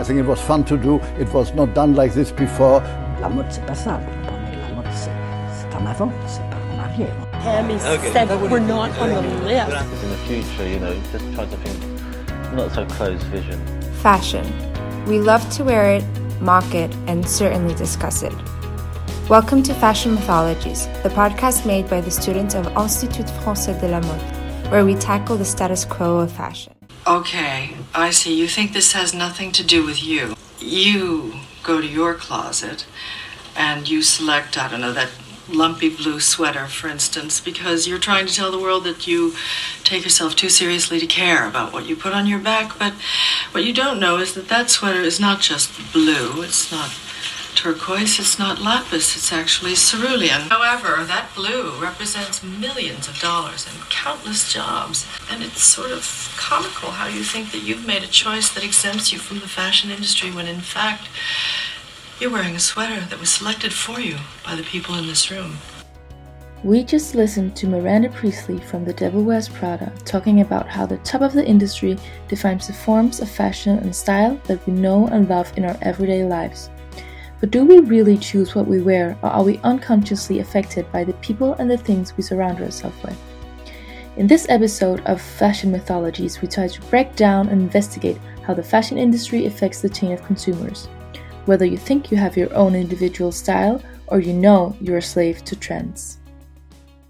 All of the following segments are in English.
I think it was fun to do. It was not done like this before. La mode, c'est pas ça. Pour la mode, c'est c'est en avant, c'est pas en arrière. Tammy said we're not on the list. In the future, you know, just try to think not so close vision. Fashion. We love to wear it, mock it, and certainly discuss it. Welcome to Fashion Mythologies, the podcast made by the students of Institut Français de la Mode, where we tackle the status quo of fashion. Okay, I see. You think this has nothing to do with you. You go to your closet and you select, I don't know, that lumpy blue sweater, for instance, because you're trying to tell the world that you take yourself too seriously to care about what you put on your back. But what you don't know is that that sweater is not just blue, it's not turquoise, it's not lapis, it's actually cerulean. However, that blue represents millions of dollars and countless jobs. And it's sort of comical how you think that you've made a choice that exempts you from the fashion industry when in fact you're wearing a sweater that was selected for you by the people in this room. We just listened to Miranda Priestly from The Devil Wears Prada talking about how the top of the industry defines the forms of fashion and style that we know and love in our everyday lives. But do we really choose what we wear, or are we unconsciously affected by the people and the things we surround ourselves with? In this episode of Fashion Mythologies, we try to break down and investigate how the fashion industry affects the chain of consumers. Whether you think you have your own individual style or you know you're a slave to trends.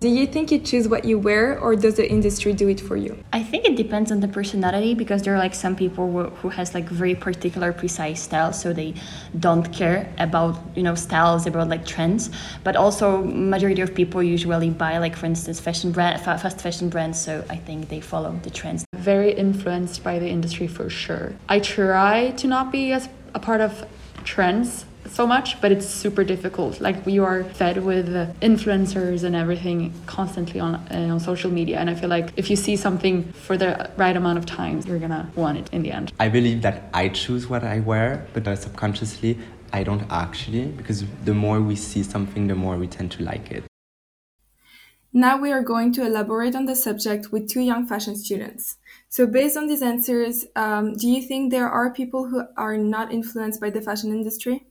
Do you think you choose what you wear or does the industry do it for you? I think it depends on the personality because there are like some people who, who has like very particular precise style so they don't care about you know styles about like trends but also majority of people usually buy like for instance fashion brand fast fashion brands so I think they follow the trends. Very influenced by the industry for sure. I try to not be as a part of trends so much, but it's super difficult. Like we are fed with influencers and everything constantly on uh, on social media, and I feel like if you see something for the right amount of times, you're gonna want it in the end. I believe that I choose what I wear, but uh, subconsciously I don't actually, because the more we see something, the more we tend to like it. Now we are going to elaborate on the subject with two young fashion students. So, based on these answers, um, do you think there are people who are not influenced by the fashion industry?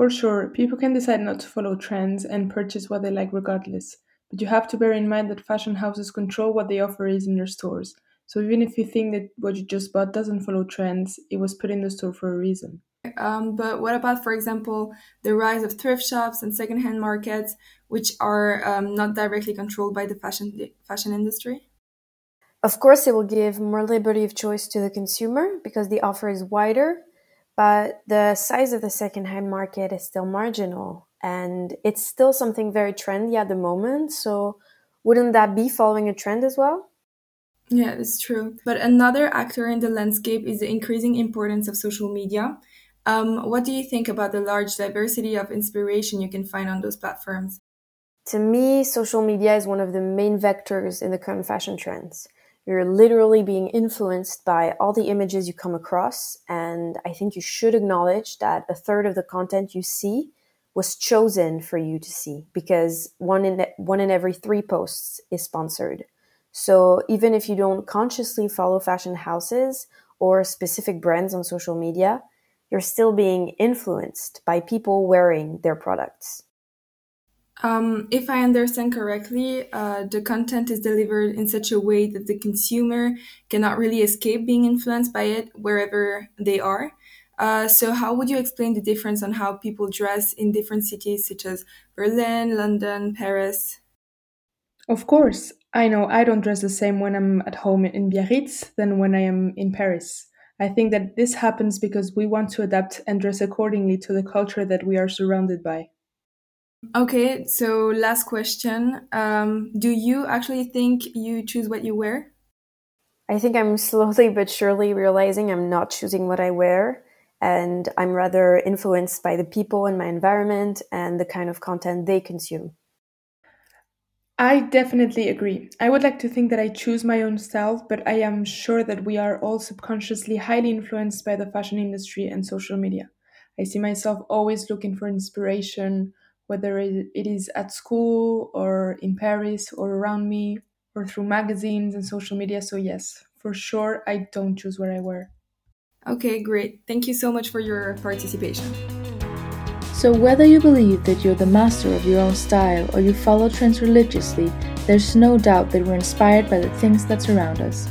For sure, people can decide not to follow trends and purchase what they like regardless. But you have to bear in mind that fashion houses control what they offer is in their stores. So, even if you think that what you just bought doesn't follow trends, it was put in the store for a reason. Um, but what about, for example, the rise of thrift shops and secondhand markets, which are um, not directly controlled by the fashion the fashion industry? Of course, it will give more liberty of choice to the consumer because the offer is wider, but the size of the secondhand market is still marginal and it's still something very trendy at the moment. So, wouldn't that be following a trend as well? Yeah, it's true. But another actor in the landscape is the increasing importance of social media. Um, what do you think about the large diversity of inspiration you can find on those platforms? To me, social media is one of the main vectors in the current fashion trends. You're literally being influenced by all the images you come across, and I think you should acknowledge that a third of the content you see was chosen for you to see because one in one in every three posts is sponsored. So even if you don't consciously follow fashion houses or specific brands on social media, you're still being influenced by people wearing their products. Um, if I understand correctly, uh, the content is delivered in such a way that the consumer cannot really escape being influenced by it wherever they are. Uh, so, how would you explain the difference on how people dress in different cities such as Berlin, London, Paris? Of course, I know I don't dress the same when I'm at home in Biarritz than when I am in Paris. I think that this happens because we want to adapt and dress accordingly to the culture that we are surrounded by. Okay, so last question. Um, do you actually think you choose what you wear? I think I'm slowly but surely realizing I'm not choosing what I wear, and I'm rather influenced by the people in my environment and the kind of content they consume. I definitely agree. I would like to think that I choose my own style, but I am sure that we are all subconsciously highly influenced by the fashion industry and social media. I see myself always looking for inspiration, whether it is at school or in Paris or around me or through magazines and social media. So, yes, for sure, I don't choose what I wear. Okay, great. Thank you so much for your participation. So, whether you believe that you're the master of your own style or you follow trends religiously, there's no doubt that we're inspired by the things that surround us.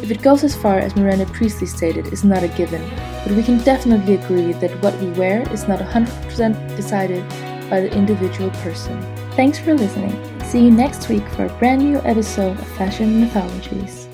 If it goes as far as Miranda Priestly stated, is not a given, but we can definitely agree that what we wear is not 100% decided by the individual person. Thanks for listening. See you next week for a brand new episode of Fashion Mythologies.